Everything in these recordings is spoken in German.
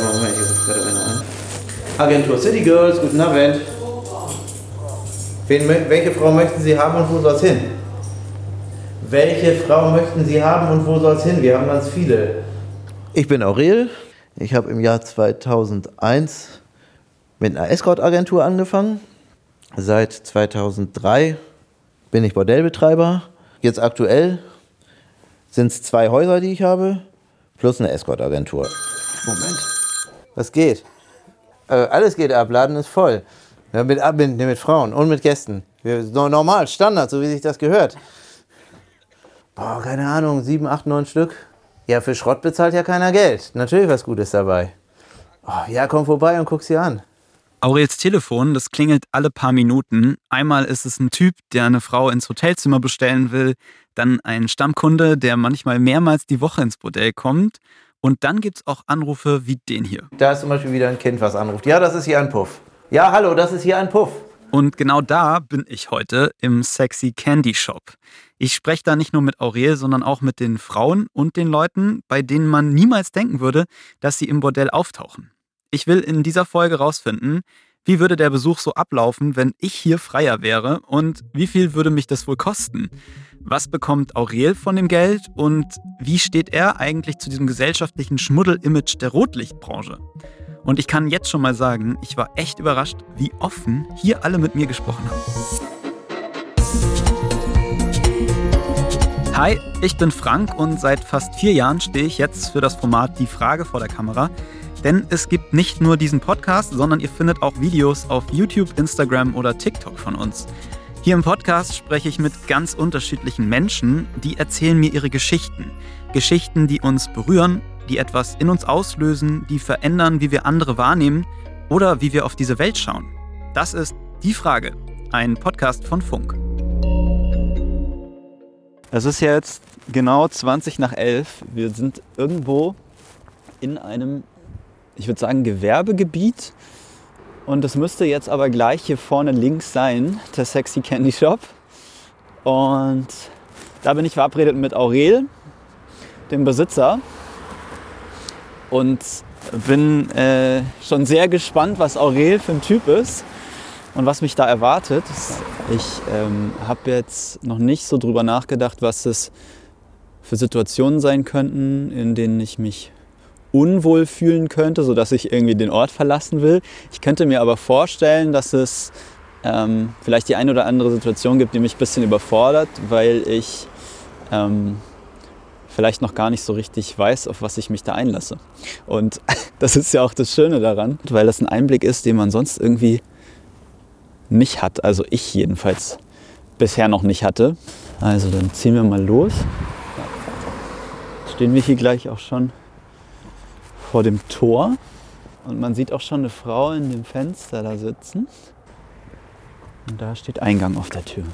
Moment, hier ruft gerade einer an. Agentur City Girls, guten Abend. Wen, welche Frau möchten Sie haben und wo soll es hin? Welche Frau möchten Sie haben und wo soll es hin? Wir haben ganz viele. Ich bin Aurel. Ich habe im Jahr 2001 mit einer Escort-Agentur angefangen. Seit 2003 bin ich Bordellbetreiber. Jetzt aktuell sind es zwei Häuser, die ich habe, plus eine Escort-Agentur. Moment. Was geht? Äh, alles geht ab, Laden ist voll. Ja, mit, mit, mit Frauen und mit Gästen. Normal, Standard, so wie sich das gehört. Boah, keine Ahnung, sieben, acht, neun Stück. Ja, für Schrott bezahlt ja keiner Geld. Natürlich was Gutes dabei. Oh, ja, komm vorbei und guck sie an. Aurels Telefon, das klingelt alle paar Minuten. Einmal ist es ein Typ, der eine Frau ins Hotelzimmer bestellen will, dann ein Stammkunde, der manchmal mehrmals die Woche ins Bordell kommt. Und dann gibt es auch Anrufe wie den hier. Da ist zum Beispiel wieder ein Kind, was anruft. Ja, das ist hier ein Puff. Ja, hallo, das ist hier ein Puff. Und genau da bin ich heute im Sexy Candy Shop. Ich spreche da nicht nur mit Aurel, sondern auch mit den Frauen und den Leuten, bei denen man niemals denken würde, dass sie im Bordell auftauchen. Ich will in dieser Folge rausfinden, wie würde der Besuch so ablaufen, wenn ich hier freier wäre und wie viel würde mich das wohl kosten? Was bekommt Aurel von dem Geld und wie steht er eigentlich zu diesem gesellschaftlichen Schmuddel-Image der Rotlichtbranche? Und ich kann jetzt schon mal sagen, ich war echt überrascht, wie offen hier alle mit mir gesprochen haben. Hi, ich bin Frank und seit fast vier Jahren stehe ich jetzt für das Format Die Frage vor der Kamera. Denn es gibt nicht nur diesen Podcast, sondern ihr findet auch Videos auf YouTube, Instagram oder TikTok von uns. Hier im Podcast spreche ich mit ganz unterschiedlichen Menschen, die erzählen mir ihre Geschichten. Geschichten, die uns berühren, die etwas in uns auslösen, die verändern, wie wir andere wahrnehmen oder wie wir auf diese Welt schauen. Das ist Die Frage, ein Podcast von Funk. Es ist jetzt genau 20 nach 11. Wir sind irgendwo in einem, ich würde sagen, Gewerbegebiet. Und es müsste jetzt aber gleich hier vorne links sein, der Sexy Candy Shop. Und da bin ich verabredet mit Aurel, dem Besitzer. Und bin äh, schon sehr gespannt, was Aurel für ein Typ ist und was mich da erwartet. Ich ähm, habe jetzt noch nicht so drüber nachgedacht, was es für Situationen sein könnten, in denen ich mich unwohl fühlen könnte, sodass ich irgendwie den Ort verlassen will. Ich könnte mir aber vorstellen, dass es ähm, vielleicht die eine oder andere Situation gibt, die mich ein bisschen überfordert, weil ich ähm, vielleicht noch gar nicht so richtig weiß, auf was ich mich da einlasse. Und das ist ja auch das Schöne daran, weil das ein Einblick ist, den man sonst irgendwie nicht hat. Also ich jedenfalls bisher noch nicht hatte. Also dann ziehen wir mal los. Stehen wir hier gleich auch schon vor dem Tor. Und man sieht auch schon eine Frau in dem Fenster da sitzen. Und da steht Eingang auf der Tür.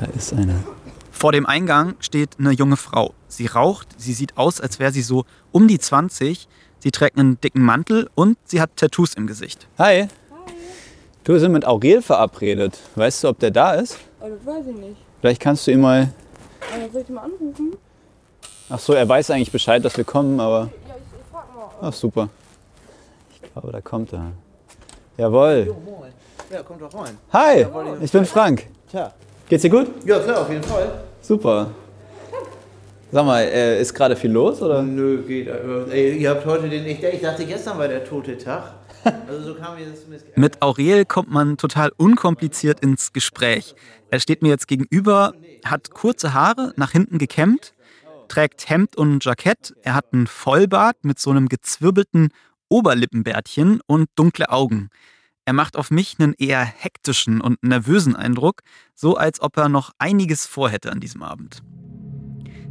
Da ist eine. Vor dem Eingang steht eine junge Frau. Sie raucht, sie sieht aus, als wäre sie so um die 20. Sie trägt einen dicken Mantel und sie hat Tattoos im Gesicht. Hi. Du sind mit Aurel verabredet. Weißt du, ob der da ist? Oh, das weiß ich nicht. Vielleicht kannst du ihn mal. Äh, soll ich den mal anrufen? Ach so, er weiß eigentlich Bescheid, dass wir kommen, aber. Ja, ich, ich frag mal. Ach super. Ich glaube, da kommt er. Jawohl. moin. Ja, kommt doch rein. Hi, ich bin Frank. Tja. Geht's dir gut? Ja, klar, auf jeden Fall. Super. Sag mal, äh, ist gerade viel los oder? Nö, geht. äh, Ey, ihr habt heute den. Ich, ich dachte, gestern war der tote Tag. Also so kam mir das zumindest. Mit Aurel kommt man total unkompliziert ins Gespräch. Er steht mir jetzt gegenüber, hat kurze Haare, nach hinten gekämmt, trägt Hemd und Jackett. Er hat einen Vollbart mit so einem gezwirbelten Oberlippenbärtchen und dunkle Augen. Er macht auf mich einen eher hektischen und nervösen Eindruck, so als ob er noch einiges vorhätte an diesem Abend.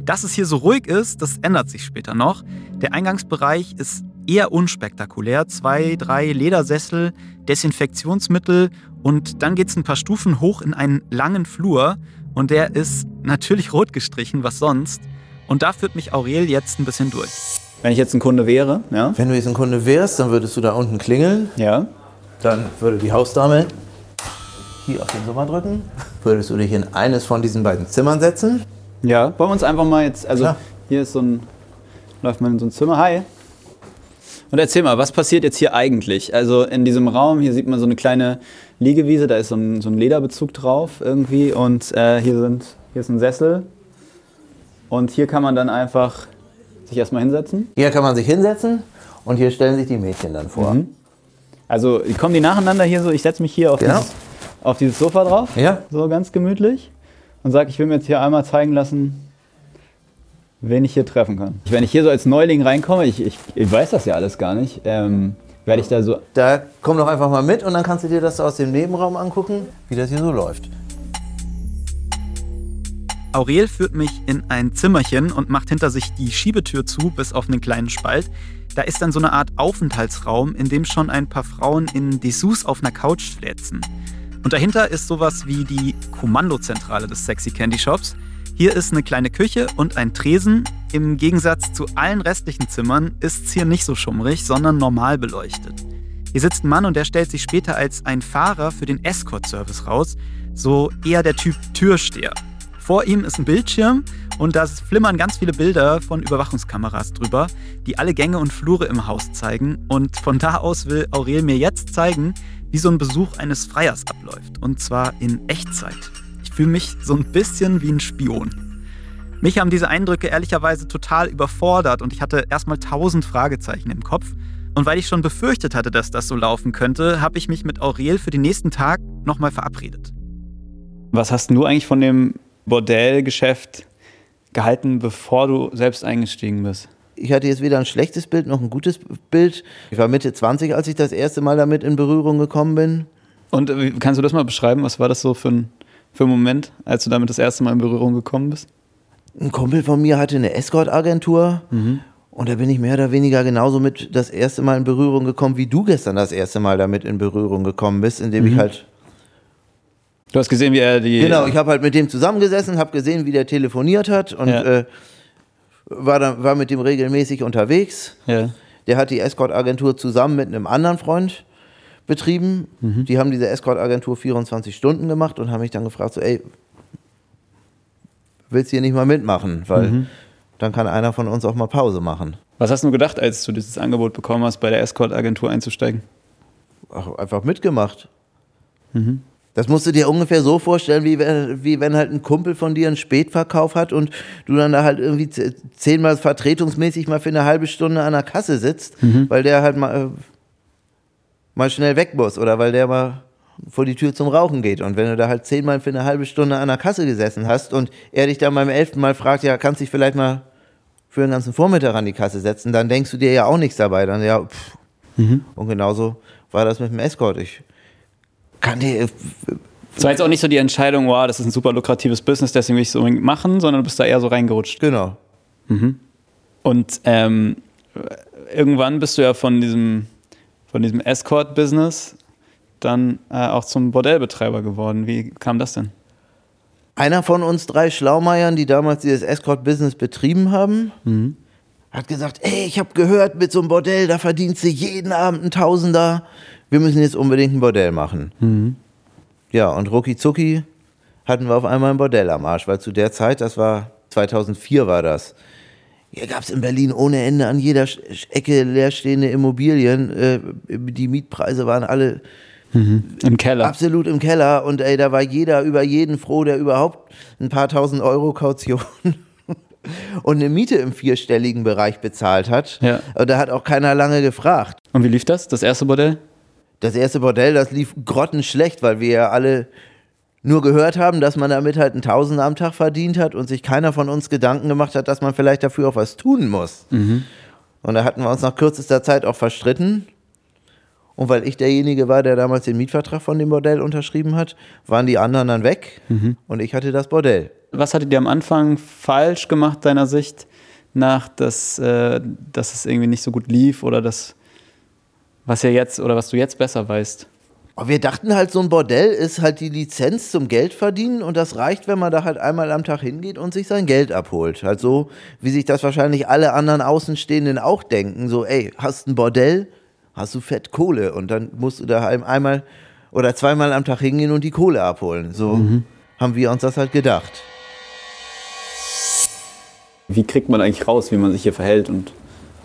Dass es hier so ruhig ist, das ändert sich später noch. Der Eingangsbereich ist eher unspektakulär. Zwei, drei Ledersessel, Desinfektionsmittel und dann geht es ein paar Stufen hoch in einen langen Flur und der ist natürlich rot gestrichen, was sonst. Und da führt mich Aurel jetzt ein bisschen durch. Wenn ich jetzt ein Kunde wäre, ja? Wenn du jetzt ein Kunde wärst, dann würdest du da unten klingeln. Ja. Dann würde die Hausdame hier auf den Sommer drücken. Würdest du dich in eines von diesen beiden Zimmern setzen. Ja, wollen wir uns einfach mal jetzt, also Klar. hier ist so ein, läuft man in so ein Zimmer, hi. Und erzähl mal, was passiert jetzt hier eigentlich? Also in diesem Raum, hier sieht man so eine kleine Liegewiese, da ist so ein, so ein Lederbezug drauf irgendwie und äh, hier, sind, hier ist ein Sessel. Und hier kann man dann einfach sich erstmal hinsetzen. Hier kann man sich hinsetzen und hier stellen sich die Mädchen dann vor. Mhm. Also kommen die nacheinander hier so, ich setze mich hier auf, Genau. dieses, auf dieses Sofa drauf, Ja. so ganz gemütlich und sage, ich will mir jetzt hier einmal zeigen lassen, wen ich hier treffen kann. Wenn ich hier so als Neuling reinkomme, ich, ich, ich weiß das ja alles gar nicht, ähm, werde ich da so Da komm doch einfach mal mit und dann kannst du dir das aus dem Nebenraum angucken, wie das hier so läuft. Aurel führt mich in ein Zimmerchen und macht hinter sich die Schiebetür zu, bis auf einen kleinen Spalt. Da ist dann so eine Art Aufenthaltsraum, in dem schon ein paar Frauen in Dessous auf einer Couch fläzen. Und dahinter ist sowas wie die Kommandozentrale des Sexy Candy Shops. Hier ist eine kleine Küche und ein Tresen. Im Gegensatz zu allen restlichen Zimmern ist es hier nicht so schummrig, sondern normal beleuchtet. Hier sitzt ein Mann und der stellt sich später als ein Fahrer für den Escort-Service raus. So eher der Typ Türsteher. Vor ihm ist ein Bildschirm und da flimmern ganz viele Bilder von Überwachungskameras drüber, die alle Gänge und Flure im Haus zeigen. Und von da aus will Aurel mir jetzt zeigen, wie so ein Besuch eines Freiers abläuft. Und zwar in Echtzeit. Ich fühle mich so ein bisschen wie ein Spion. Mich haben diese Eindrücke ehrlicherweise total überfordert und ich hatte erstmal tausend Fragezeichen im Kopf. Und weil ich schon befürchtet hatte, dass das so laufen könnte, habe ich mich mit Aurel für den nächsten Tag nochmal verabredet. Was hast du eigentlich von dem Bordellgeschäft gehalten, bevor du selbst eingestiegen bist? Ich hatte jetzt weder ein schlechtes Bild noch ein gutes Bild. Ich war Mitte 20, als ich das erste Mal damit in Berührung gekommen bin. Und äh, kannst du das mal beschreiben? Was war das so für ein, für ein Moment, als du damit das erste Mal in Berührung gekommen bist? Ein Kumpel von mir hatte eine Escort-Agentur und da bin ich mehr oder weniger genauso mit das erste Mal in Berührung gekommen, wie du gestern das erste Mal damit in Berührung gekommen bist, indem ich halt Du hast gesehen, wie er die. Genau, ich habe halt mit dem zusammengesessen, habe gesehen, wie der telefoniert hat und Ja. äh, war, dann, war mit dem regelmäßig unterwegs. Ja. Der hat die Escort-Agentur zusammen mit einem anderen Freund betrieben. Die haben diese Escort-Agentur 24 Stunden gemacht und haben mich dann gefragt, so, ey, willst du hier nicht mal mitmachen? Weil dann kann einer von uns auch mal Pause machen. Was hast du gedacht, als du dieses Angebot bekommen hast, bei der Escort-Agentur einzusteigen? Ach, einfach mitgemacht. Das musst du dir ungefähr so vorstellen, wie wenn, wie wenn halt ein Kumpel von dir einen Spätverkauf hat und du dann da halt irgendwie zehnmal vertretungsmäßig mal für eine halbe Stunde an der Kasse sitzt, weil der halt mal, äh, mal schnell weg muss oder weil der mal vor die Tür zum Rauchen geht. Und wenn du da halt zehnmal für eine halbe Stunde an der Kasse gesessen hast und er dich dann beim elften Mal fragt, ja, kannst dich vielleicht mal für den ganzen Vormittag an die Kasse setzen, dann denkst du dir ja auch nichts dabei. Dann ja, pff. Und genauso war das mit dem Escort. Ich kann dir, Es war jetzt auch nicht so die Entscheidung, wow, das ist ein super lukratives Business, deswegen will ich es unbedingt machen, sondern du bist da eher so reingerutscht. genau. Und ähm, irgendwann bist du ja von diesem, von diesem Escort-Business dann äh, auch zum Bordellbetreiber geworden. Wie kam das denn? Einer von uns drei Schlaumeiern, die damals dieses Escort-Business betrieben haben, hat gesagt, ey, ich habe gehört, mit so einem Bordell, da verdienst du jeden Abend einen Tausender. Wir müssen jetzt unbedingt ein Bordell machen. Ja, und rucki zucki hatten wir auf einmal ein Bordell am Arsch, weil zu der Zeit, das war 2004 war das, hier gab es in Berlin ohne Ende an jeder Ecke leerstehende Immobilien. Äh, die Mietpreise waren alle Im Keller. absolut im Keller und ey, da war jeder über jeden froh, der überhaupt ein paar tausend Euro Kaution und eine Miete im vierstelligen Bereich bezahlt hat. Ja. Und da hat auch keiner lange gefragt. Und wie lief das, das erste Bordell? Das erste Bordell, das lief grottenschlecht, weil wir ja alle nur gehört haben, dass man damit halt einen Tausender am Tag verdient hat und sich keiner von uns Gedanken gemacht hat, dass man vielleicht dafür auch was tun muss. Und da hatten wir uns nach kürzester Zeit auch verstritten. Und weil ich derjenige war, der damals den Mietvertrag von dem Bordell unterschrieben hat, waren die anderen dann weg und ich hatte das Bordell. Was hattet ihr am Anfang falsch gemacht, deiner Sicht nach, dass, äh, dass es irgendwie nicht so gut lief oder das, was ja jetzt oder was du jetzt besser weißt? Aber wir dachten halt, so ein Bordell ist halt die Lizenz zum Geld verdienen und das reicht, wenn man da halt einmal am Tag hingeht und sich sein Geld abholt. Halt so, wie sich das wahrscheinlich alle anderen Außenstehenden auch denken. So, ey, hast ein Bordell, hast du fett Kohle und dann musst du da einmal oder zweimal am Tag hingehen und die Kohle abholen. So haben wir uns das halt gedacht. Wie kriegt man eigentlich raus, wie man sich hier verhält und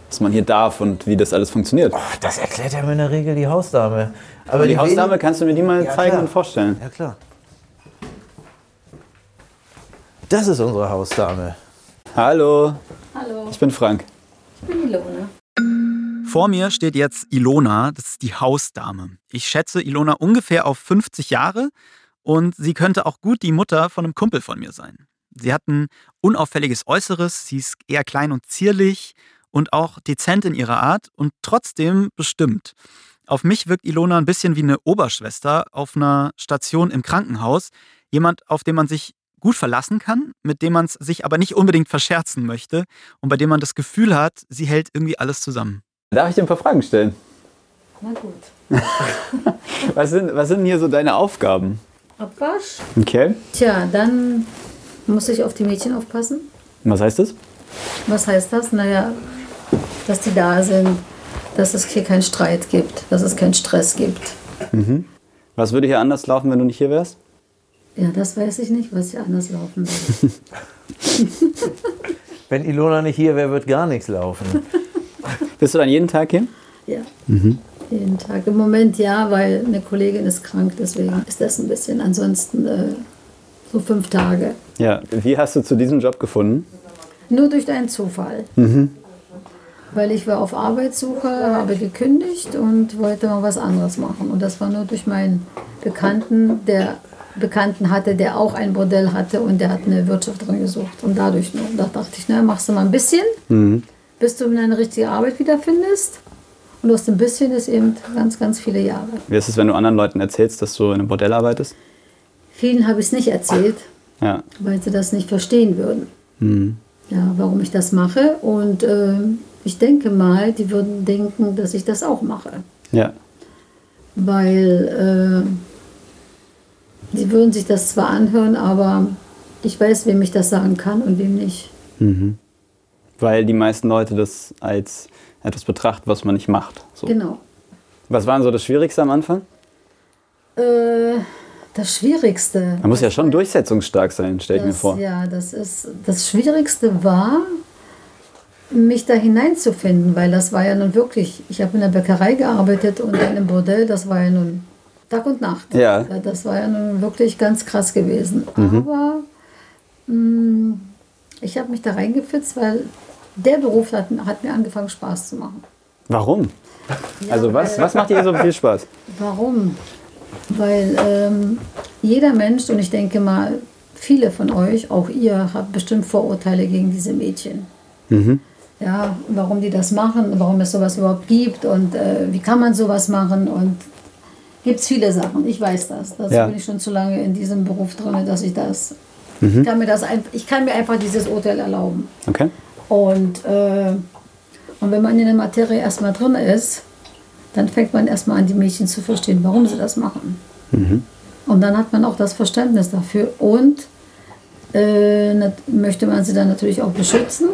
was man hier darf und wie das alles funktioniert. Oh, das erklärt ja in der Regel die Hausdame. Aber die, Hausdame, wenigen- kannst du mir die mal Ja, zeigen klar. und vorstellen? Ja, klar. Das ist unsere Hausdame. Hallo, Hallo, ich bin Frank. ich bin Ilona. Vor mir steht jetzt Ilona, das ist die Hausdame. Ich schätze Ilona ungefähr auf 50 Jahre und sie könnte auch gut die Mutter von einem Kumpel von mir sein. Sie hat ein unauffälliges Äußeres, sie ist eher klein und zierlich und auch dezent in ihrer Art und trotzdem bestimmt. Auf mich wirkt Ilona ein bisschen wie eine Oberschwester auf einer Station im Krankenhaus. Jemand, auf den man sich gut verlassen kann, mit dem man es sich aber nicht unbedingt verscherzen möchte und bei dem man das Gefühl hat, sie hält irgendwie alles zusammen. Darf ich dir ein paar Fragen stellen? Na gut. Was sind, was sind hier so deine Aufgaben? Abwasch. Okay. Tja, dann muss ich auf die Mädchen aufpassen. Was heißt das? Was heißt das? Naja, dass die da sind, dass es hier keinen Streit gibt, dass es keinen Stress gibt. Was würde hier anders laufen, wenn du nicht hier wärst? Ja, das weiß ich nicht, was hier anders laufen würde. Wenn Ilona nicht hier wäre, wird gar nichts laufen. Bist du dann jeden Tag hier? Ja. Jeden Tag. Im Moment ja, weil eine Kollegin ist krank, deswegen ist das ein bisschen. Ansonsten äh, so fünf Tage. Ja. Wie hast du zu diesem Job gefunden? Nur durch einen Zufall. Weil ich war auf Arbeitssuche, habe gekündigt und wollte mal was anderes machen. Und das war nur durch meinen Bekannten, der Bekannten hatte, der auch ein Bordell hatte und der hat eine Wirtschaft drin gesucht. Und dadurch nur. Da dachte ich, na, machst du mal ein bisschen, bis du eine richtige Arbeit wiederfindest. Und aus dem bisschen ist eben ganz, ganz viele Jahre. Wie ist es, wenn du anderen Leuten erzählst, dass du in einem Bordell arbeitest? Vielen habe ich es nicht erzählt, Ja. weil sie das nicht verstehen würden. Ja, warum ich das mache. Und ähm, ich denke mal, die würden denken, dass ich das auch mache. Ja. Weil äh, sie würden sich das zwar anhören, aber ich weiß, wem ich das sagen kann und wem nicht. Weil die meisten Leute das als etwas betrachten, was man nicht macht. So. Genau. Was war denn so das Schwierigste am Anfang? Äh, das Schwierigste. Man muss ja schon durchsetzungsstark sein, stelle ich mir vor. Ja, das ist das Schwierigste war, mich da hineinzufinden, weil das war ja nun wirklich, ich habe in der Bäckerei gearbeitet und dann im Bordell, das war ja nun Tag und Nacht. Ja. Das war ja nun wirklich ganz krass gewesen. Aber mh, ich habe mich da reingepfitzt, weil der Beruf hat, hat mir angefangen Spaß zu machen. Warum? also was, was macht dir so viel Spaß? Warum? Weil ähm, jeder Mensch, und ich denke mal, viele von euch, auch ihr, habt bestimmt Vorurteile gegen diese Mädchen. Ja, warum die das machen, warum es sowas überhaupt gibt und äh, wie kann man sowas machen und gibt es viele Sachen. Ich weiß das. Das Ja. bin ich schon zu lange in diesem Beruf drin, dass ich das, ich kann mir das einfach, ich kann mir einfach dieses Urteil erlauben. Okay. Und, äh, und wenn man in der Materie erstmal drin ist, dann fängt man erstmal an, die Mädchen zu verstehen, warum sie das machen. Und dann hat man auch das Verständnis dafür und äh, möchte man sie dann natürlich auch beschützen,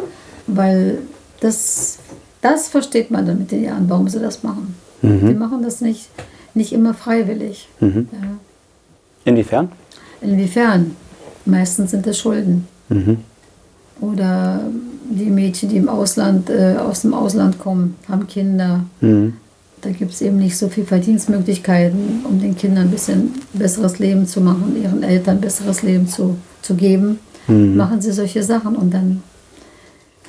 weil das, das versteht man dann mit den Jahren, warum sie das machen. Die machen das nicht, nicht immer freiwillig. Ja. Inwiefern? Inwiefern? Meistens sind es Schulden. Oder die Mädchen, die im Ausland, äh, aus dem Ausland kommen, haben Kinder. Da gibt es eben nicht so viele Verdienstmöglichkeiten, um den Kindern ein bisschen besseres Leben zu machen, ihren Eltern ein besseres Leben zu, zu geben. Machen sie solche Sachen und dann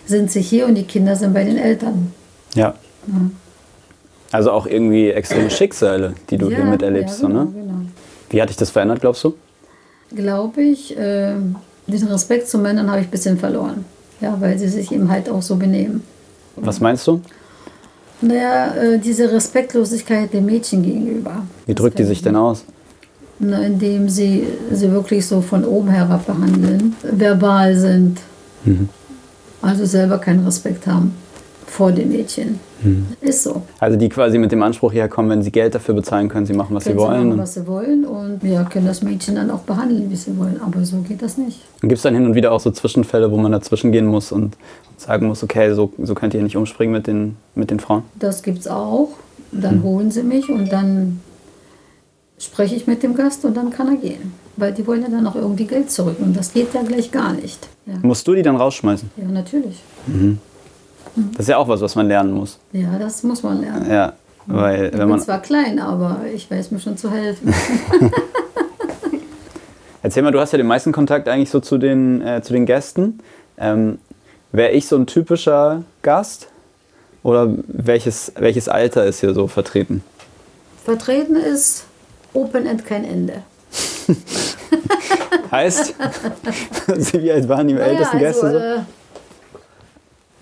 sind sie hier und die Kinder sind bei den Eltern. Ja. Also auch irgendwie extreme Schicksale, die du hier miterlebst. ja, so, genau, ne? genau. Wie hat dich das verändert, glaubst du? glaube ich, äh, den Respekt zu Männern habe ich ein bisschen verloren. Ja, weil sie sich eben halt auch so benehmen. Was meinst du? Naja, äh, diese Respektlosigkeit den Mädchen gegenüber. Wie drückt die sich denn aus? Na, indem sie sie wirklich so von oben herab behandeln, verbal sind, also selber keinen Respekt haben vor den Mädchen. Ist so. Also die quasi mit dem Anspruch herkommen, wenn sie Geld dafür bezahlen, können sie machen, was Können sie sie wollen. machen, was sie wollen und ja, können das Mädchen dann auch behandeln, wie sie wollen. Aber so geht das nicht. Und gibt es dann hin und wieder auch so Zwischenfälle, wo man dazwischen gehen muss und sagen muss, okay, so, so könnt ihr nicht umspringen mit den, mit den Frauen? Das gibt's auch. Dann holen sie mich und dann spreche ich mit dem Gast und dann kann er gehen. Weil die wollen ja dann auch irgendwie Geld zurück und das geht ja gleich gar nicht. Ja, Musst du die dann rausschmeißen? ja natürlich. Das ist ja auch was, was man lernen muss. Ja, das muss man lernen. Ja, weil Ich wenn bin man. zwar klein, aber ich weiß mir schon zu helfen. Erzähl mal, du hast ja den meisten Kontakt eigentlich so zu den, äh, zu den Gästen. Ähm, Wäre ich so ein typischer Gast? Oder welches, welches Alter ist hier so vertreten? Vertreten ist Open End kein Ende. Heißt, wie alt waren die Naja, ältesten Gäste so? äh,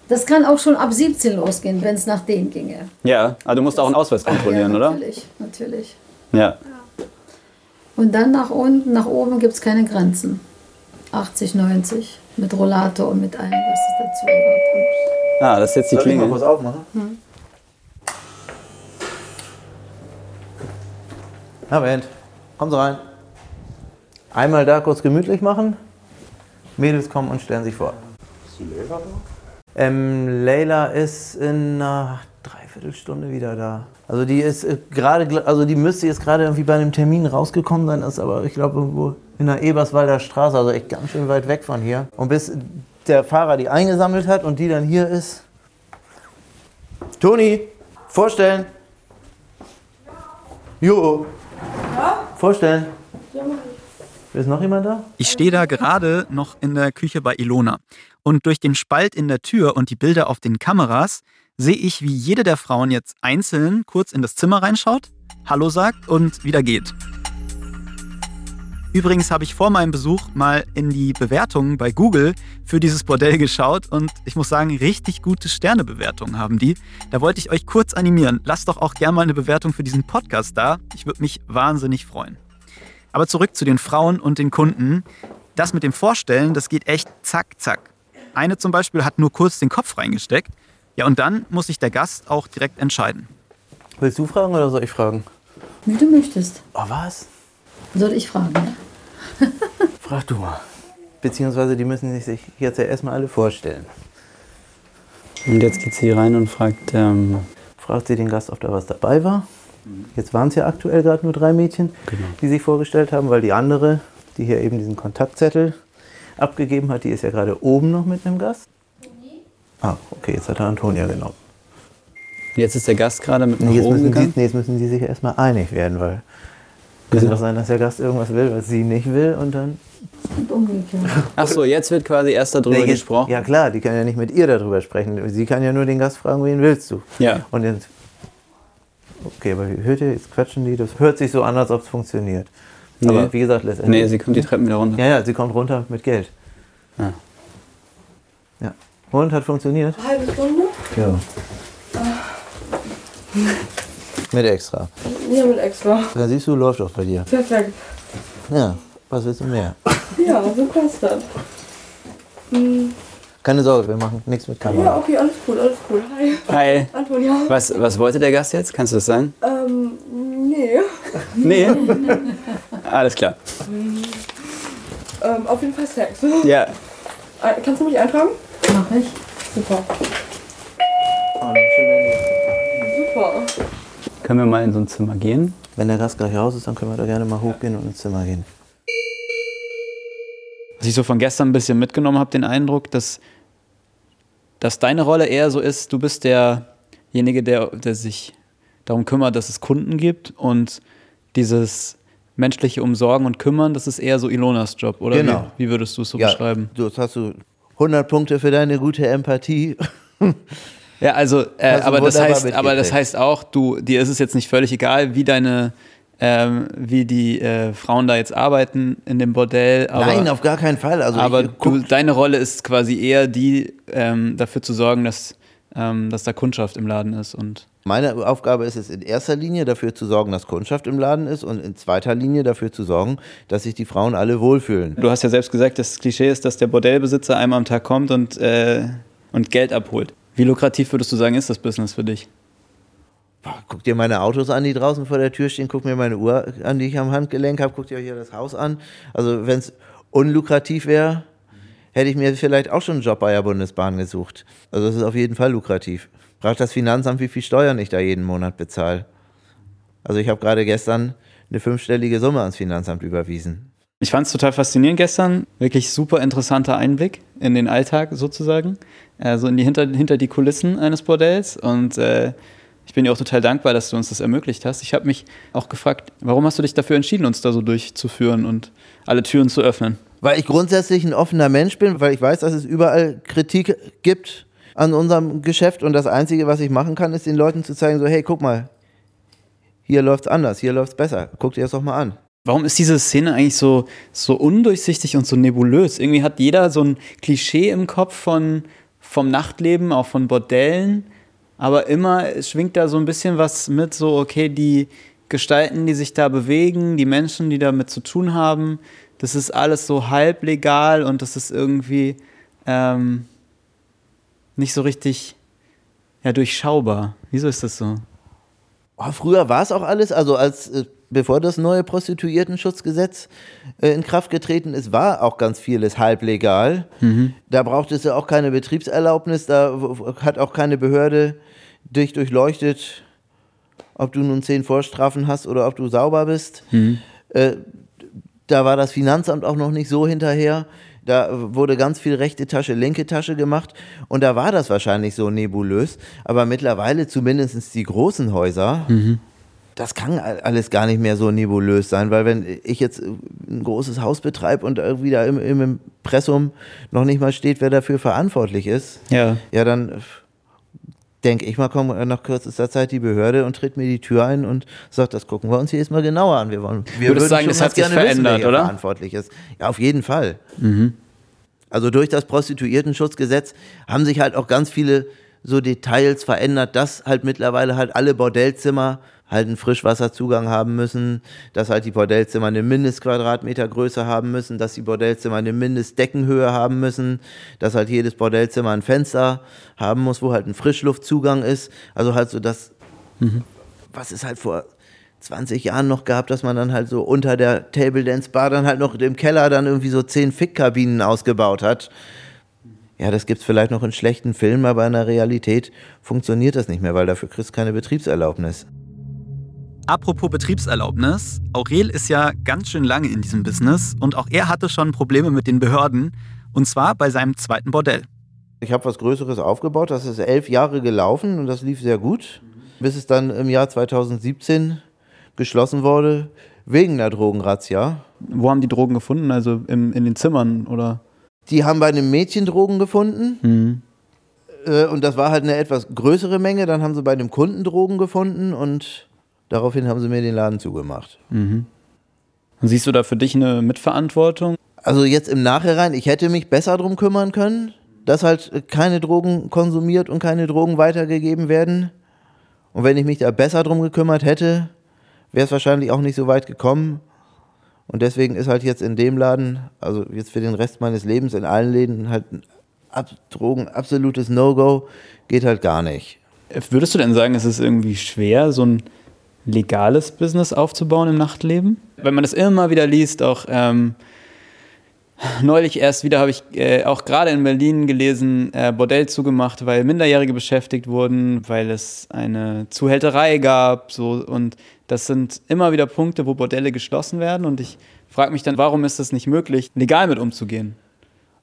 das kann auch schon ab 17 losgehen, wenn es nach denen ginge. Ja, aber du musst auch einen Ausweis kontrollieren, ja, oder? Natürlich, natürlich. Ja. Und dann nach unten, nach oben gibt es keine Grenzen. 80, 90 mit Rollator und mit allem, was dazu gehört. Ah, das ist jetzt die Soll ich mal Klingel. kurz aufmachen? Na, Band, kommen Sie rein. Einmal da kurz gemütlich machen. Mädels kommen und stellen sich vor. Ist die Leila da? Ähm, Leila ist in einer Dreiviertelstunde wieder da. Also die ist äh, gerade, also die müsste jetzt gerade irgendwie bei einem Termin rausgekommen sein, ist aber ich glaube irgendwo in der Eberswalder Straße, also echt ganz schön weit weg von hier. Und bis der Fahrer die eingesammelt hat und die dann hier ist, Toni, vorstellen. Jo. Vorstellen. Ist noch jemand da? Ich stehe da gerade noch in der Küche bei Ilona. Und durch den Spalt in der Tür und die Bilder auf den Kameras sehe ich, wie jede der Frauen jetzt einzeln kurz in das Zimmer reinschaut, Hallo sagt und wieder geht. Übrigens habe ich vor meinem Besuch mal in die Bewertungen bei Google für dieses Bordell geschaut und ich muss sagen, richtig gute Sternebewertungen haben die. Da wollte ich euch kurz animieren. Lasst doch auch gerne mal eine Bewertung für diesen Podcast da. Ich würde mich wahnsinnig freuen. Aber zurück zu den Frauen und den Kunden. Das mit dem Vorstellen, das geht echt zack, zack. Eine zum Beispiel hat nur kurz den Kopf reingesteckt. Ja, und dann muss sich der Gast auch direkt entscheiden. Willst du fragen oder soll ich fragen? Wie du möchtest. Oh, was? Soll ich fragen? Ja? Frag du mal. Beziehungsweise die müssen sich jetzt ja erstmal alle vorstellen. Und jetzt geht sie rein und fragt, ähm, Fragt sie den Gast, ob da was dabei war. Jetzt waren es ja aktuell gerade nur drei Mädchen, Genau. die sich vorgestellt haben, weil die andere, die hier eben diesen Kontaktzettel abgegeben hat, die ist ja gerade oben noch mit einem Gast. Ah, okay, jetzt hat er Antonia genommen. jetzt ist der Gast gerade mit nach Nee, jetzt, oben müssen die, gegangen. nee, jetzt müssen die sich erstmal einig werden, weil könnte doch sein, dass der Gast irgendwas will, was sie nicht will und dann... Und umgekehrt. Ach so, jetzt wird quasi erst darüber Nee, jetzt- gesprochen. Ja klar, die kann ja nicht mit ihr darüber sprechen. Sie kann ja nur den Gast fragen, wen willst du? Ja. Und jetzt... Okay, aber hört ihr, jetzt quatschen die, das hört sich so an, als ob es funktioniert. Nee. Aber wie gesagt, letztendlich... Nee, sie kommt die Treppen wieder runter. Ja, ja, sie kommt runter mit Geld. Ah. Ja. Und hat funktioniert? Halbe Stunde? Ja. Mit extra. Ja, mit extra. Da siehst du, läuft auch bei dir. Perfekt. Ja, was willst du mehr? Ja, so passt das. Hm, Keine Sorge, wir machen nichts mit Ja, Kamera. okay, alles cool, alles cool. Hi, Hi. Antonia. Was, was wollte der Gast jetzt? Kannst du das sagen? Ähm, nee. Nee. Alles klar. Ähm, auf jeden Fall Sex. Ja. Äh, Kannst du mich eintragen? Mach ich. Super. Super. Können wir mal in so ein Zimmer gehen? Wenn der Gast gleich raus ist, dann können wir da gerne mal hochgehen und ins Zimmer gehen. Was ich so von gestern ein bisschen mitgenommen habe, den Eindruck, dass, dass deine Rolle eher so ist, du bist derjenige, der, der sich darum kümmert, dass es Kunden gibt und dieses menschliche Umsorgen und Kümmern, das ist eher so Ilonas Job, oder? Genau. Wie, wie würdest du es so beschreiben? Du, jetzt hast du 100 Punkte für deine gute Empathie. Ja, also, äh, aber, das heißt, aber das heißt auch, du, dir ist es jetzt nicht völlig egal, wie deine, ähm, wie die äh, Frauen da jetzt arbeiten in dem Bordell. Aber, Nein, auf gar keinen Fall. Also aber ich, du, deine Rolle ist quasi eher die, ähm, dafür zu sorgen, dass, ähm, dass da Kundschaft im Laden ist. Und Meine Aufgabe ist es in erster Linie dafür zu sorgen, dass Kundschaft im Laden ist und in zweiter Linie dafür zu sorgen, dass sich die Frauen alle wohlfühlen. du hast ja selbst gesagt, das Klischee ist, dass der Bordellbesitzer einmal am Tag kommt und, äh, und Geld abholt. Wie lukrativ würdest du sagen, ist das Business für dich? Boah, Guck dir meine Autos an, die draußen vor der Tür stehen. Guck mir meine Uhr an, die ich am Handgelenk habe. Guck dir hier das Haus an. Also wenn es unlukrativ wäre, hätte ich mir vielleicht auch schon einen Job bei der Bundesbahn gesucht. Also es ist auf jeden Fall lukrativ. Fragt das Finanzamt, wie viel Steuern ich da jeden Monat bezahle. Also ich habe gerade gestern eine fünfstellige Summe ans Finanzamt überwiesen. Ich fand es total faszinierend gestern. Wirklich super interessanter Einblick in den Alltag sozusagen. Also in die, hinter, hinter die Kulissen eines Bordells. Und äh, ich bin dir auch total dankbar, dass du uns das ermöglicht hast. Ich habe mich auch gefragt, warum hast du dich dafür entschieden, uns da so durchzuführen und alle Türen zu öffnen? Weil ich grundsätzlich ein offener Mensch bin, weil ich weiß, dass es überall Kritik gibt an unserem Geschäft und das Einzige, was ich machen kann, ist den Leuten zu zeigen, so hey, guck mal, hier läuft's anders, hier läuft's besser. Guck dir das doch mal an. Warum ist diese Szene eigentlich so, so undurchsichtig und so nebulös? Irgendwie hat jeder so ein Klischee im Kopf von, vom Nachtleben, auch von Bordellen. Aber immer schwingt da so ein bisschen was mit, so, okay, die Gestalten, die sich da bewegen, die Menschen, die damit zu tun haben, das ist alles so halblegal und das ist irgendwie ähm, nicht so richtig ja, durchschaubar. Wieso ist das so? Oh, früher war es auch alles, also als äh, bevor das neue Prostituiertenschutzgesetz äh, in Kraft getreten ist, war auch ganz vieles halblegal. Mhm. Da braucht es ja auch keine Betriebserlaubnis, da hat auch keine Behörde dich durchleuchtet, ob du nun zehn Vorstrafen hast oder ob du sauber bist. Mhm. Äh, da war das Finanzamt auch noch nicht so hinterher. Da wurde ganz viel rechte Tasche, linke Tasche gemacht und da war das wahrscheinlich so nebulös. Aber mittlerweile zumindest die großen Häuser, mhm. Das kann alles gar nicht mehr so nebulös sein, weil wenn ich jetzt ein großes Haus betreibe und irgendwie da im, im Impressum noch nicht mal steht, wer dafür verantwortlich ist, ja, ja dann denke ich mal, kommt nach kürzester Zeit die Behörde und tritt mir die Tür ein und sagt, das gucken wir uns hier jetzt mal genauer an. Wir wollen, wir würden sagen, das hat sich verändert, wissen, oder? Verantwortlich ist. Ja, auf jeden Fall. Mhm. Also durch das Prostituiertenschutzgesetz haben sich halt auch ganz viele so Details verändert, dass halt mittlerweile halt alle Bordellzimmer halt einen Frischwasserzugang haben müssen, dass halt die Bordellzimmer eine Mindestquadratmetergröße haben müssen, dass die Bordellzimmer eine Mindestdeckenhöhe haben müssen, dass halt jedes Bordellzimmer ein Fenster haben muss, wo halt ein Frischluftzugang ist. Also halt so das, mhm. was es halt vor 20 Jahren noch gab, dass man dann halt so unter der Table Dance Bar dann halt noch im Keller dann irgendwie so zehn Fickkabinen ausgebaut hat. Ja, das gibt es vielleicht noch in schlechten Filmen, aber in der Realität funktioniert das nicht mehr, weil dafür kriegst du keine Betriebserlaubnis. Apropos Betriebserlaubnis, Aurel ist ja ganz schön lange in diesem Business und auch er hatte schon Probleme mit den Behörden, und zwar bei seinem zweiten Bordell. Ich habe was Größeres aufgebaut, das ist elf Jahre gelaufen und das lief sehr gut, bis es dann im Jahr 2017 geschlossen wurde, wegen der Drogenrazzia. Wo haben die Drogen gefunden? Also im, in den Zimmern oder? Die haben bei einem Mädchen Drogen gefunden. Mhm. Und das war halt eine etwas größere Menge. Dann haben sie bei einem Kunden Drogen gefunden und Daraufhin haben sie mir den Laden zugemacht. Mhm. Siehst du da für dich eine Mitverantwortung? Also jetzt im Nachhinein, ich hätte mich besser darum kümmern können, dass halt keine Drogen konsumiert und keine Drogen weitergegeben werden. Und wenn ich mich da besser drum gekümmert hätte, wäre es wahrscheinlich auch nicht so weit gekommen. Und deswegen ist halt jetzt in dem Laden, also jetzt für den Rest meines Lebens in allen Läden halt Ab Drogen absolutes No-Go, geht halt gar nicht. Würdest du denn sagen, es ist irgendwie schwer, so ein legales Business aufzubauen im Nachtleben. Wenn man das immer wieder liest, auch ähm, neulich erst wieder habe ich äh, auch gerade in Berlin gelesen, äh, Bordell zugemacht, weil Minderjährige beschäftigt wurden, weil es eine Zuhälterei gab. So, und das sind immer wieder Punkte, wo Bordelle geschlossen werden. Und ich frage mich dann, warum ist es nicht möglich, legal mit umzugehen?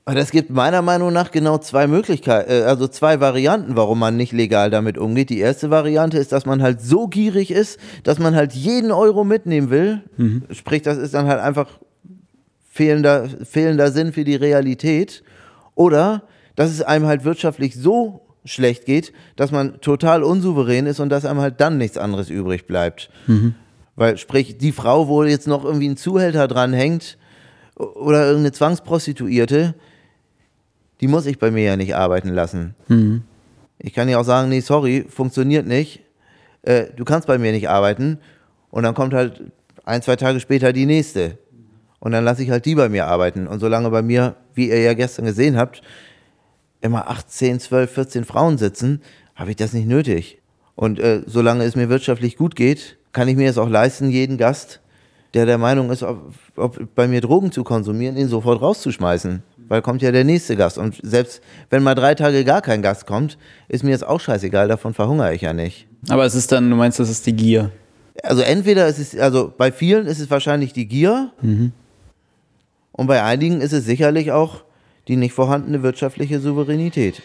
Das gibt meiner Meinung nach genau zwei Möglichkeiten, äh, also zwei Varianten, warum man nicht legal damit umgeht. Die erste Variante ist, dass man halt so gierig ist, dass man halt jeden Euro mitnehmen will. Mhm. Sprich, das ist dann halt einfach fehlender, fehlender Sinn für die Realität. Oder dass es einem halt wirtschaftlich so schlecht geht, dass man total unsouverän ist und dass einem halt dann nichts anderes übrig bleibt. Mhm. Weil, sprich, die Frau, wo jetzt noch irgendwie ein Zuhälter dranhängt oder irgendeine Zwangsprostituierte, die muss ich bei mir ja nicht arbeiten lassen. Mhm. Ich kann ja auch sagen, nee, sorry, funktioniert nicht. Äh, du kannst bei mir nicht arbeiten. Und dann kommt halt ein, zwei Tage später die nächste. Und dann lasse ich halt die bei mir arbeiten. Und solange bei mir, wie ihr ja gestern gesehen habt, immer 8, 10, 12, 14 Frauen sitzen, habe ich das nicht nötig. Und äh, solange es mir wirtschaftlich gut geht, kann ich mir es auch leisten, jeden Gast, der der Meinung ist, ob, ob bei mir Drogen zu konsumieren, ihn sofort rauszuschmeißen weil kommt ja der nächste Gast. Und selbst wenn mal drei Tage gar kein Gast kommt, ist mir jetzt auch scheißegal, davon verhungere ich ja nicht. Aber es ist dann, du meinst, das ist die Gier? Also entweder ist es, also bei vielen ist es wahrscheinlich die Gier, mhm. Und bei einigen ist es sicherlich auch die nicht vorhandene wirtschaftliche Souveränität.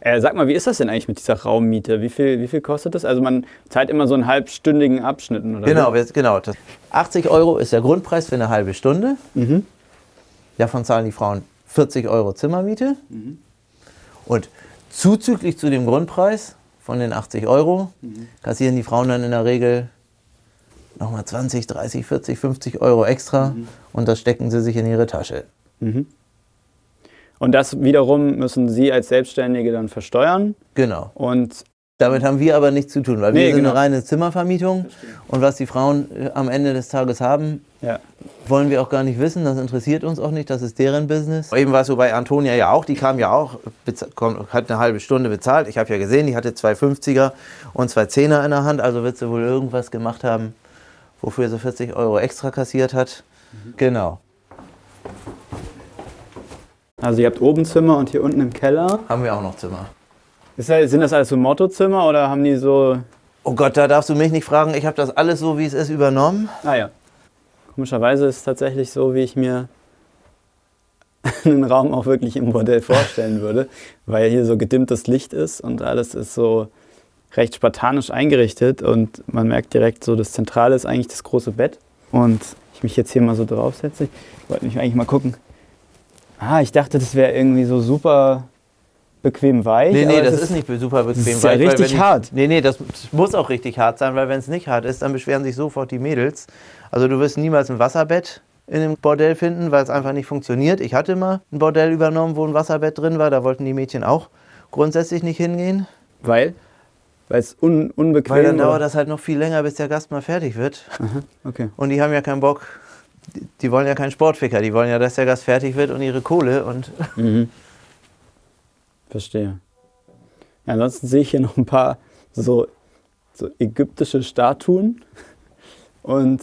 Äh, sag mal, wie ist das denn eigentlich mit dieser Raummiete? Wie viel, wie viel kostet das? Also man zahlt immer so einen halbstündigen Abschnitten, oder? Genau, genau. Das 80 Euro ist der Grundpreis für eine halbe Stunde. Davon zahlen die Frauen 40 Euro Zimmermiete. Und zuzüglich zu dem Grundpreis von den 80 Euro kassieren die Frauen dann in der Regel nochmal 20, 30, 40, 50 Euro extra und das stecken sie sich in ihre Tasche. Und das wiederum müssen Sie als Selbstständige dann versteuern. Genau. Und Damit haben wir aber nichts zu tun, weil Nee, wir sind genau. eine reine Zimmervermietung und was die Frauen äh, am Ende des Tages haben, ja, wollen wir auch gar nicht wissen, das interessiert uns auch nicht, das ist deren Business. Eben war es so bei Antonia ja auch, die kam ja auch, hat eine halbe Stunde bezahlt. Ich habe ja gesehen, die hatte zwei 50er und zwei 10er in der Hand, also wird sie wohl irgendwas gemacht haben, wofür sie 40 Euro extra kassiert hat. Genau. also ihr habt oben Zimmer und hier unten im Keller. Haben wir auch noch Zimmer. Das, sind das alles so Mottozimmer oder haben die so. Oh Gott, da darfst du mich nicht fragen, ich habe das alles so, wie es ist, übernommen. Ah ja. Komischerweise ist es tatsächlich so, wie ich mir einen Raum auch wirklich im Bordell vorstellen würde, weil hier so gedimmtes Licht ist und alles ist so recht spartanisch eingerichtet und man merkt direkt so, das Zentrale ist eigentlich das große Bett und ich mich jetzt hier mal so draufsetze. Ich wollte mich eigentlich mal gucken. Ah, ich dachte, das wäre irgendwie so super bequem weich. Nee, nee, das es ist nicht super bequem. ist ja weil- weil richtig ich- hart. Nee, nee, das muss auch richtig hart sein, weil wenn es nicht hart ist, dann beschweren sich sofort die Mädels. Also du wirst niemals ein Wasserbett in einem Bordell finden, weil es einfach nicht funktioniert. Ich hatte mal ein Bordell übernommen, wo ein Wasserbett drin war. Da wollten die Mädchen auch grundsätzlich nicht hingehen. Weil? Weil es un unbequem Weil dann oder- dauert das halt noch viel länger, bis der Gast mal fertig wird. Okay. Und die haben ja keinen Bock. die- wollen ja keinen Sportficker. Die wollen ja, dass der Gast fertig wird und ihre Kohle. Und Verstehe. Ja, ansonsten sehe ich hier noch ein paar so, so ägyptische Statuen. Und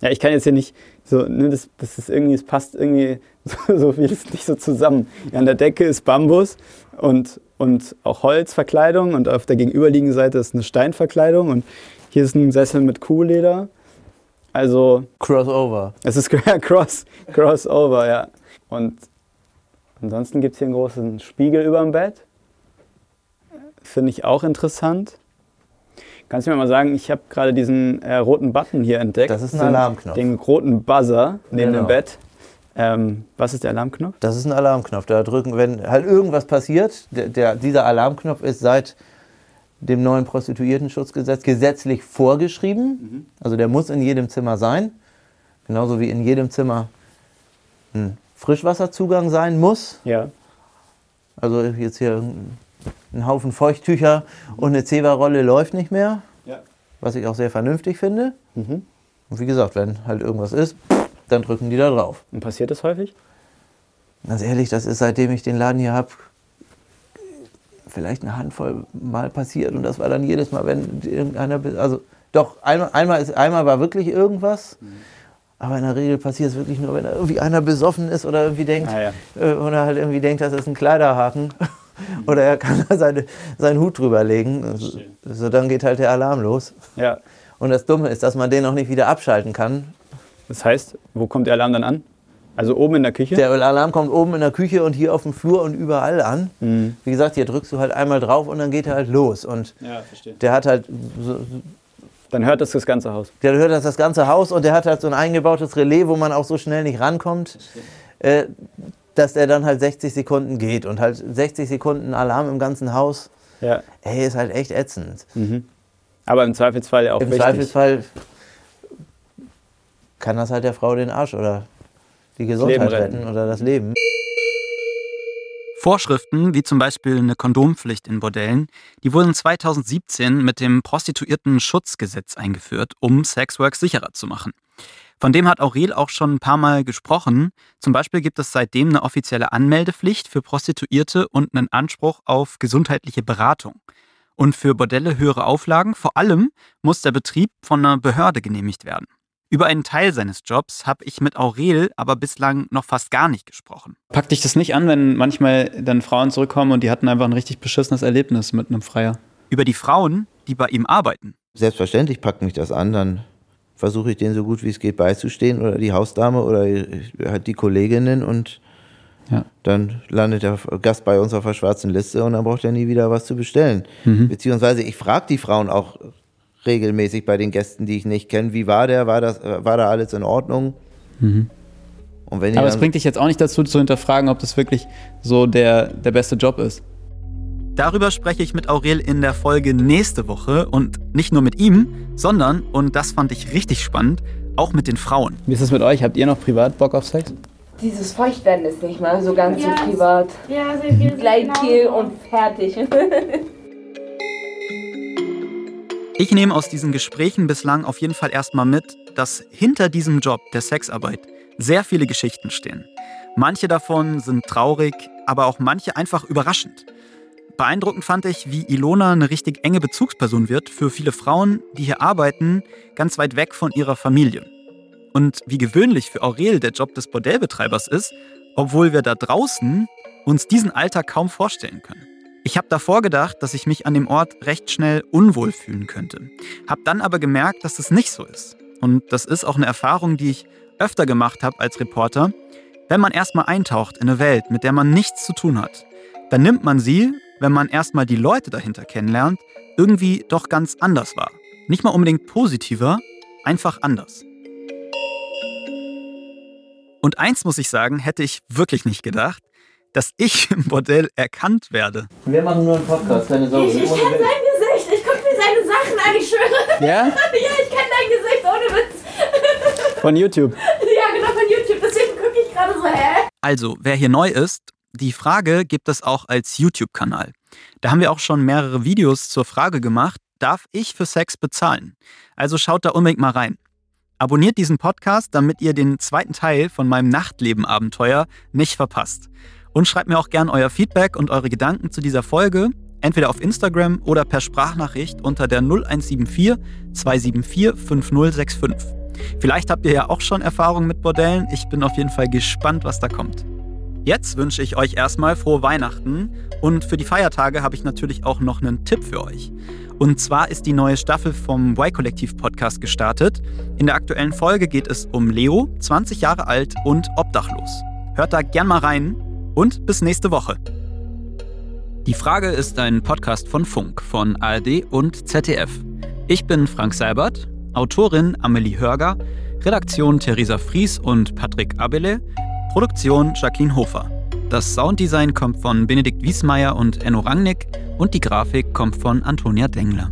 ja, ich kann jetzt hier nicht so, ne, das, das ist irgendwie, es passt irgendwie so, so vieles nicht so zusammen. Ja, an der Decke ist Bambus und, und auch Holzverkleidung und auf der gegenüberliegenden Seite ist eine Steinverkleidung und hier ist ein Sessel mit Kuhleder. Also Crossover. es ist Cross, Crossover, ja. Und ansonsten gibt es hier einen großen Spiegel über dem Bett. Finde ich auch interessant. Kannst du mir mal sagen, ich habe gerade diesen äh, roten Button hier entdeckt. Das ist ein Alarmknopf. Den roten Buzzer neben Genau. dem Bett. Ähm, was ist der Alarmknopf? Das ist ein Alarmknopf. Da drücken, wenn halt irgendwas passiert, der, der, dieser Alarmknopf ist seit dem neuen Prostituiertenschutzgesetz gesetzlich vorgeschrieben. Also der muss in jedem Zimmer sein. Genauso wie in jedem Zimmer ein Frischwasserzugang sein muss. Ja. Also jetzt hier ein Haufen Feuchttücher und eine Zewa-Rolle läuft nicht mehr. Ja. Was ich auch sehr vernünftig finde. Und wie gesagt, wenn halt irgendwas ist, dann drücken die da drauf. Und passiert das häufig? Ganz ehrlich, das ist seitdem ich den Laden hier habe, vielleicht eine Handvoll Mal passiert. Und das war dann jedes Mal, wenn irgendeiner. Also doch, einmal, einmal, ist, einmal war wirklich irgendwas. Aber in der Regel passiert es wirklich nur, wenn irgendwie einer besoffen ist oder irgendwie denkt, Ah, ja. äh, oder halt irgendwie denkt, das ist ein Kleiderhaken. oder er kann da seine, seinen Hut drüber legen. Also, so, dann geht halt der Alarm los. Ja. Und das Dumme ist, dass man den auch nicht wieder abschalten kann. Das heißt, wo kommt der Alarm dann an? Also oben in der Küche? Der Alarm kommt oben in der Küche und hier auf dem Flur und überall an. Wie gesagt, hier drückst du halt einmal drauf und dann geht er halt los. Und ja, verstehe. der hat halt, so, Dann hört das das ganze Haus. der hört das das ganze Haus und der hat halt so ein eingebautes Relais, wo man auch so schnell nicht rankommt, äh, dass der dann halt 60 Sekunden geht. Und halt 60 Sekunden Alarm im ganzen Haus, Ja. ey, ist halt echt ätzend. Aber im Zweifelsfall auch Im wichtig. Zweifelsfall kann das halt der Frau den Arsch oder die Gesundheit retten. retten oder das Leben. Vorschriften, wie zum Beispiel eine Kondompflicht in Bordellen, die wurden 2017 mit dem Prostituierten-Schutzgesetz eingeführt, um Sexwork sicherer zu machen. Von dem hat Aurel auch schon ein paar Mal gesprochen. Zum Beispiel gibt es seitdem eine offizielle Anmeldepflicht für Prostituierte und einen Anspruch auf gesundheitliche Beratung. Und für Bordelle höhere Auflagen, vor allem muss der Betrieb von einer Behörde genehmigt werden. Über einen Teil seines Jobs habe ich mit Aurel aber bislang noch fast gar nicht gesprochen. Packt dich das nicht an, wenn manchmal dann Frauen zurückkommen und die hatten einfach ein richtig beschissenes Erlebnis mit einem Freier? Über die Frauen, die bei ihm arbeiten. Selbstverständlich packt mich das an, dann versuche ich denen so gut wie es geht beizustehen oder die Hausdame oder halt die Kolleginnen und ja. dann landet der Gast bei uns auf der schwarzen Liste und dann braucht er nie wieder was zu bestellen. Mhm. Beziehungsweise ich frage die Frauen auch regelmäßig bei den Gästen, die ich nicht kenne, wie war der, war, das, war da alles in Ordnung? Mhm. Aber es bringt dich jetzt auch nicht dazu zu hinterfragen, ob das wirklich so der, der beste Job ist. Darüber spreche ich mit Aurel in der Folge nächste Woche und nicht nur mit ihm, sondern, und das fand ich richtig spannend, auch mit den Frauen. Wie ist es mit euch? Habt ihr noch privat Bock auf Sex? Dieses Feuchtwerden ist nicht mal so ganz ja, so privat. Ja, sehr viel. Gleitkiel genau. und fertig. ich nehme aus diesen Gesprächen bislang auf jeden Fall erstmal mit, dass hinter diesem Job der Sexarbeit sehr viele Geschichten stehen. Manche davon sind traurig, aber auch manche einfach überraschend. Beeindruckend fand ich, wie Ilona eine richtig enge Bezugsperson wird für viele Frauen, die hier arbeiten, ganz weit weg von ihrer Familie. Und wie gewöhnlich für Aurel der Job des Bordellbetreibers ist, obwohl wir da draußen uns diesen Alltag kaum vorstellen können. Ich habe davor gedacht, dass ich mich an dem Ort recht schnell unwohl fühlen könnte. Habe dann aber gemerkt, dass das nicht so ist. Und das ist auch eine Erfahrung, die ich öfter gemacht habe als Reporter. Wenn man erstmal eintaucht in eine Welt, mit der man nichts zu tun hat, dann nimmt man sie wenn man erstmal die Leute dahinter kennenlernt, irgendwie doch ganz anders war. Nicht mal unbedingt positiver, einfach anders. Und eins muss ich sagen, hätte ich wirklich nicht gedacht, dass ich im Bordell erkannt werde. Wir machen nur einen Podcast, keine Sorge. Ich, ich kenne sein Gesicht, ich gucke mir seine Sachen an, ich schwöre. Ja? ja, ich kenne dein Gesicht, ohne Witz. Von YouTube? Ja, genau, von YouTube, deswegen gucke ich gerade so, hä? Also, wer hier neu ist, die Frage gibt es auch als YouTube-Kanal. Da haben wir auch schon mehrere Videos zur Frage gemacht, darf ich für Sex bezahlen? Also schaut da unbedingt mal rein. Abonniert diesen Podcast, damit ihr den zweiten Teil von meinem Nachtleben-Abenteuer nicht verpasst. Und schreibt mir auch gern euer Feedback und eure Gedanken zu dieser Folge, entweder auf Instagram oder per Sprachnachricht unter der 0174 274 5065. Vielleicht habt ihr ja auch schon Erfahrungen mit Bordellen. Ich bin auf jeden Fall gespannt, was da kommt. Jetzt wünsche ich euch erstmal frohe Weihnachten und für die Feiertage habe ich natürlich auch noch einen Tipp für euch. Und zwar ist die neue Staffel vom Y-Kollektiv-Podcast gestartet. In der aktuellen Folge geht es um Leo, 20 Jahre alt und obdachlos. Hört da gern mal rein und bis nächste Woche. Die Frage ist ein Podcast von Funk, von ARD und ZDF. Ich bin Frank Seibert, Autorin Amelie Hörger, Redaktion Theresa Fries und Patrick Abele, Produktion Jacqueline Hofer. Das Sounddesign kommt von Benedikt Wiesmeier und Enno Rangnick und die Grafik kommt von Antonia Dengler.